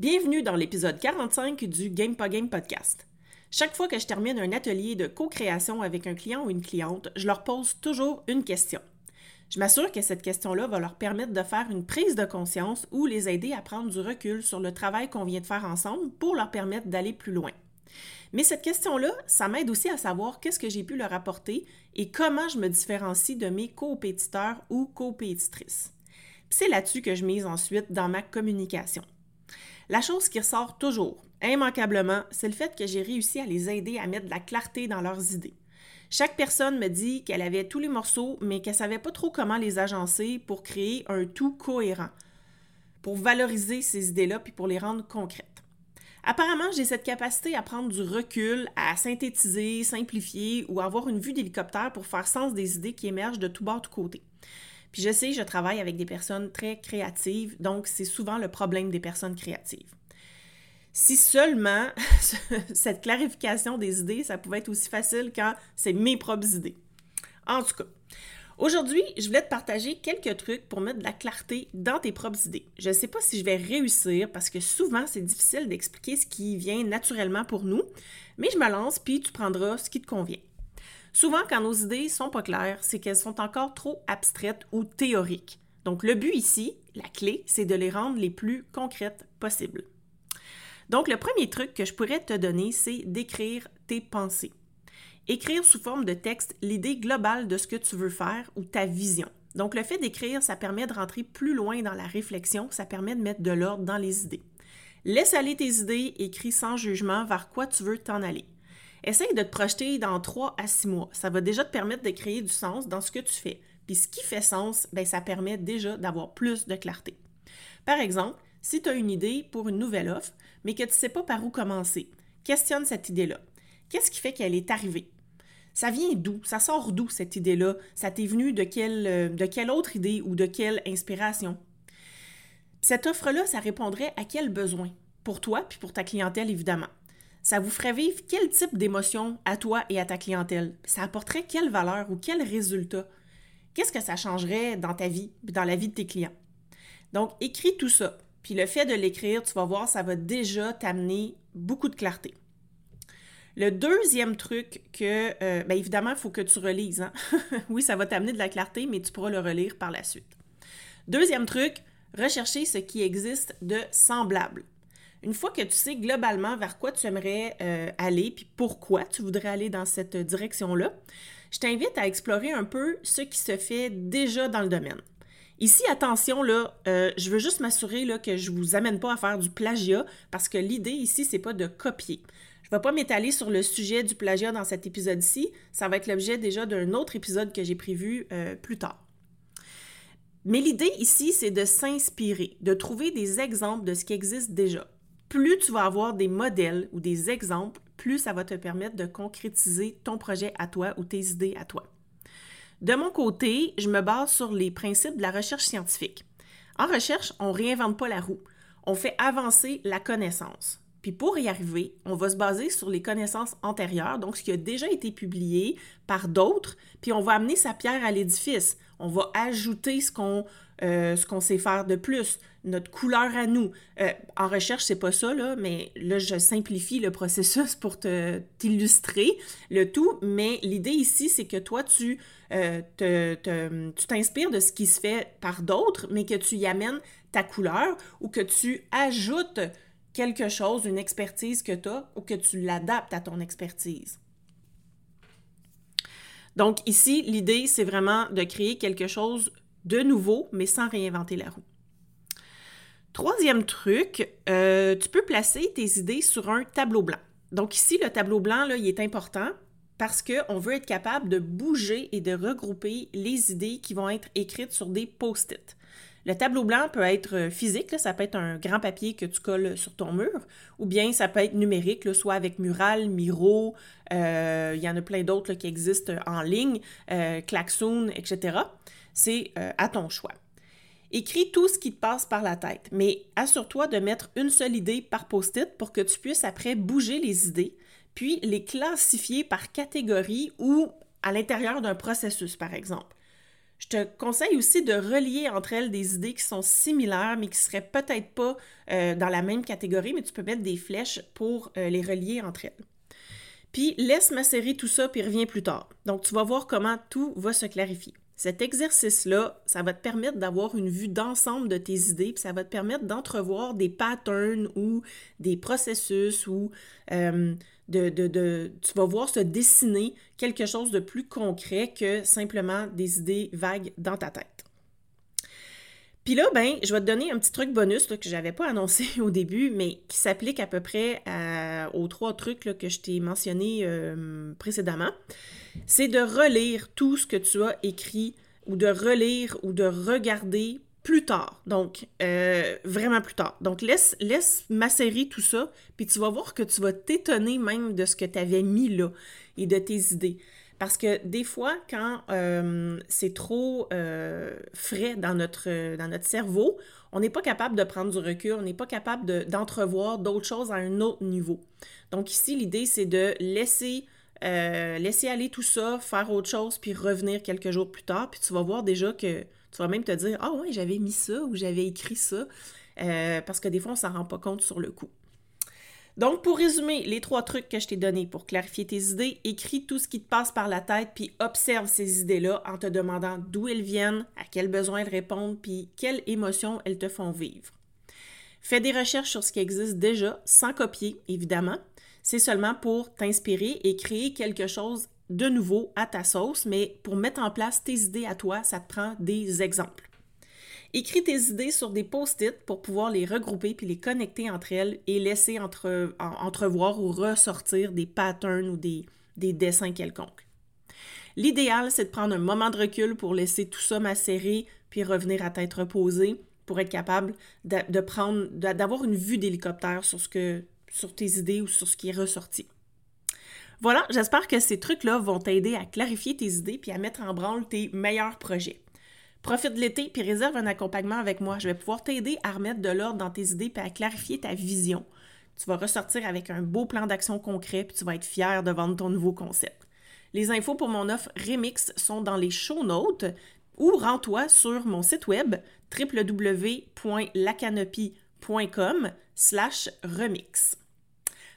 Bienvenue dans l'épisode 45 du Game Game podcast. Chaque fois que je termine un atelier de co-création avec un client ou une cliente, je leur pose toujours une question. Je m'assure que cette question-là va leur permettre de faire une prise de conscience ou les aider à prendre du recul sur le travail qu'on vient de faire ensemble pour leur permettre d'aller plus loin. Mais cette question-là, ça m'aide aussi à savoir qu'est-ce que j'ai pu leur apporter et comment je me différencie de mes compétiteurs ou compétitrices. C'est là-dessus que je mise ensuite dans ma communication. La chose qui ressort toujours, immanquablement, c'est le fait que j'ai réussi à les aider à mettre de la clarté dans leurs idées. Chaque personne me dit qu'elle avait tous les morceaux, mais qu'elle savait pas trop comment les agencer pour créer un tout cohérent, pour valoriser ces idées-là puis pour les rendre concrètes. Apparemment, j'ai cette capacité à prendre du recul, à synthétiser, simplifier ou avoir une vue d'hélicoptère pour faire sens des idées qui émergent de tout bord, de tout côté. Puis je sais, je travaille avec des personnes très créatives, donc c'est souvent le problème des personnes créatives. Si seulement cette clarification des idées, ça pouvait être aussi facile quand c'est mes propres idées. En tout cas, aujourd'hui, je voulais te partager quelques trucs pour mettre de la clarté dans tes propres idées. Je ne sais pas si je vais réussir parce que souvent, c'est difficile d'expliquer ce qui vient naturellement pour nous, mais je me lance puis tu prendras ce qui te convient. Souvent, quand nos idées sont pas claires, c'est qu'elles sont encore trop abstraites ou théoriques. Donc, le but ici, la clé, c'est de les rendre les plus concrètes possibles. Donc, le premier truc que je pourrais te donner, c'est d'écrire tes pensées. Écrire sous forme de texte l'idée globale de ce que tu veux faire ou ta vision. Donc, le fait d'écrire, ça permet de rentrer plus loin dans la réflexion, ça permet de mettre de l'ordre dans les idées. Laisse aller tes idées, écris sans jugement vers quoi tu veux t'en aller. Essaye de te projeter dans 3 à 6 mois. Ça va déjà te permettre de créer du sens dans ce que tu fais. Puis ce qui fait sens, ben, ça permet déjà d'avoir plus de clarté. Par exemple, si tu as une idée pour une nouvelle offre, mais que tu ne sais pas par où commencer, questionne cette idée-là. Qu'est-ce qui fait qu'elle est arrivée? Ça vient d'où? Ça sort d'où cette idée-là? Ça t'est venu de quelle, euh, de quelle autre idée ou de quelle inspiration? Cette offre-là, ça répondrait à quel besoin? Pour toi, puis pour ta clientèle, évidemment ça vous ferait vivre quel type d'émotion à toi et à ta clientèle? Ça apporterait quelle valeur ou quel résultat? Qu'est-ce que ça changerait dans ta vie, dans la vie de tes clients? Donc, écris tout ça. Puis le fait de l'écrire, tu vas voir, ça va déjà t'amener beaucoup de clarté. Le deuxième truc que, euh, bien évidemment, il faut que tu relises. Hein? oui, ça va t'amener de la clarté, mais tu pourras le relire par la suite. Deuxième truc, rechercher ce qui existe de semblable. Une fois que tu sais globalement vers quoi tu aimerais euh, aller, puis pourquoi tu voudrais aller dans cette direction-là, je t'invite à explorer un peu ce qui se fait déjà dans le domaine. Ici, attention, là, euh, je veux juste m'assurer que je ne vous amène pas à faire du plagiat parce que l'idée ici, c'est pas de copier. Je ne vais pas m'étaler sur le sujet du plagiat dans cet épisode-ci. Ça va être l'objet déjà d'un autre épisode que j'ai prévu euh, plus tard. Mais l'idée ici, c'est de s'inspirer, de trouver des exemples de ce qui existe déjà plus tu vas avoir des modèles ou des exemples, plus ça va te permettre de concrétiser ton projet à toi ou tes idées à toi. De mon côté, je me base sur les principes de la recherche scientifique. En recherche, on ne réinvente pas la roue. On fait avancer la connaissance. Puis pour y arriver, on va se baser sur les connaissances antérieures, donc ce qui a déjà été publié par d'autres, puis on va amener sa pierre à l'édifice. On va ajouter ce qu'on euh, sait faire de plus, notre couleur à nous. Euh, en recherche, c'est pas ça, mais là, je simplifie le processus pour t'illustrer le tout. Mais l'idée ici, c'est que toi, tu, euh, tu t'inspires de ce qui se fait par d'autres, mais que tu y amènes ta couleur ou que tu ajoutes quelque chose, une expertise que tu as ou que tu l'adaptes à ton expertise. Donc ici, l'idée, c'est vraiment de créer quelque chose de nouveau, mais sans réinventer la roue. Troisième truc, euh, tu peux placer tes idées sur un tableau blanc. Donc ici, le tableau blanc, là, il est important parce qu'on veut être capable de bouger et de regrouper les idées qui vont être écrites sur des post-it. Le tableau blanc peut être euh, physique, ça peut être un grand papier que tu colles sur ton mur, ou bien ça peut être numérique, soit avec Mural, Miro, euh, il y en a plein d'autres qui existent en ligne, euh, Klaxoon, etc. C'est à ton choix. Écris tout ce qui te passe par la tête, mais assure-toi de mettre une seule idée par post-it pour que tu puisses après bouger les idées, puis les classifier par catégorie ou à l'intérieur d'un processus, par exemple. Je te conseille aussi de relier entre elles des idées qui sont similaires, mais qui ne seraient peut-être pas euh, dans la même catégorie, mais tu peux mettre des flèches pour euh, les relier entre elles. Puis laisse macérer tout ça, puis reviens plus tard. Donc tu vas voir comment tout va se clarifier. Cet exercice-là, ça va te permettre d'avoir une vue d'ensemble de tes idées, puis ça va te permettre d'entrevoir des patterns ou des processus ou euh, de, tu vas voir se dessiner quelque chose de plus concret que simplement des idées vagues dans ta tête. Puis là, ben, je vais te donner un petit truc bonus que je n'avais pas annoncé au début, mais qui s'applique à peu près aux trois trucs que je t'ai mentionnés euh, précédemment. C'est de relire tout ce que tu as écrit ou de relire ou de regarder plus tard. Donc, euh, vraiment plus tard. Donc, laisse, laisse macérer tout ça, puis tu vas voir que tu vas t'étonner même de ce que tu avais mis là et de tes idées. Parce que des fois, quand euh, c'est trop euh, frais dans notre, dans notre cerveau, on n'est pas capable de prendre du recul, on n'est pas capable d'entrevoir d'autres choses à un autre niveau. Donc ici, l'idée, c'est de laisser, laisser aller tout ça, faire autre chose, puis revenir quelques jours plus tard, puis tu vas voir déjà que tu vas même te dire Ah oui, j'avais mis ça ou j'avais écrit ça. Euh, parce que des fois, on s'en rend pas compte sur le coup. Donc, pour résumer les trois trucs que je t'ai donnés pour clarifier tes idées, écris tout ce qui te passe par la tête, puis observe ces idées-là en te demandant d'où elles viennent, à quels besoins elles répondent, puis quelles émotions elles te font vivre. Fais des recherches sur ce qui existe déjà, sans copier, évidemment. C'est seulement pour t'inspirer et créer quelque chose de nouveau à ta sauce, mais pour mettre en place tes idées à toi, ça te prend des exemples. Écris tes idées sur des post-it pour pouvoir les regrouper puis les connecter entre elles et laisser entre, entrevoir ou ressortir des patterns ou des, des dessins quelconques. L'idéal, c'est de prendre un moment de recul pour laisser tout ça macérer puis revenir à tête reposée pour être capable d'avoir une vue d'hélicoptère sur ce que, sur tes idées ou sur ce qui est ressorti. Voilà, j'espère que ces trucs-là vont t'aider à clarifier tes idées puis à mettre en branle tes meilleurs projets. Profite de l'été puis réserve un accompagnement avec moi. Je vais pouvoir t'aider à remettre de l'ordre dans tes idées puis à clarifier ta vision. Tu vas ressortir avec un beau plan d'action concret puis tu vas être fier de vendre ton nouveau concept. Les infos pour mon offre Remix sont dans les show notes ou rends-toi sur mon site web www.lacanopy.com slash remix.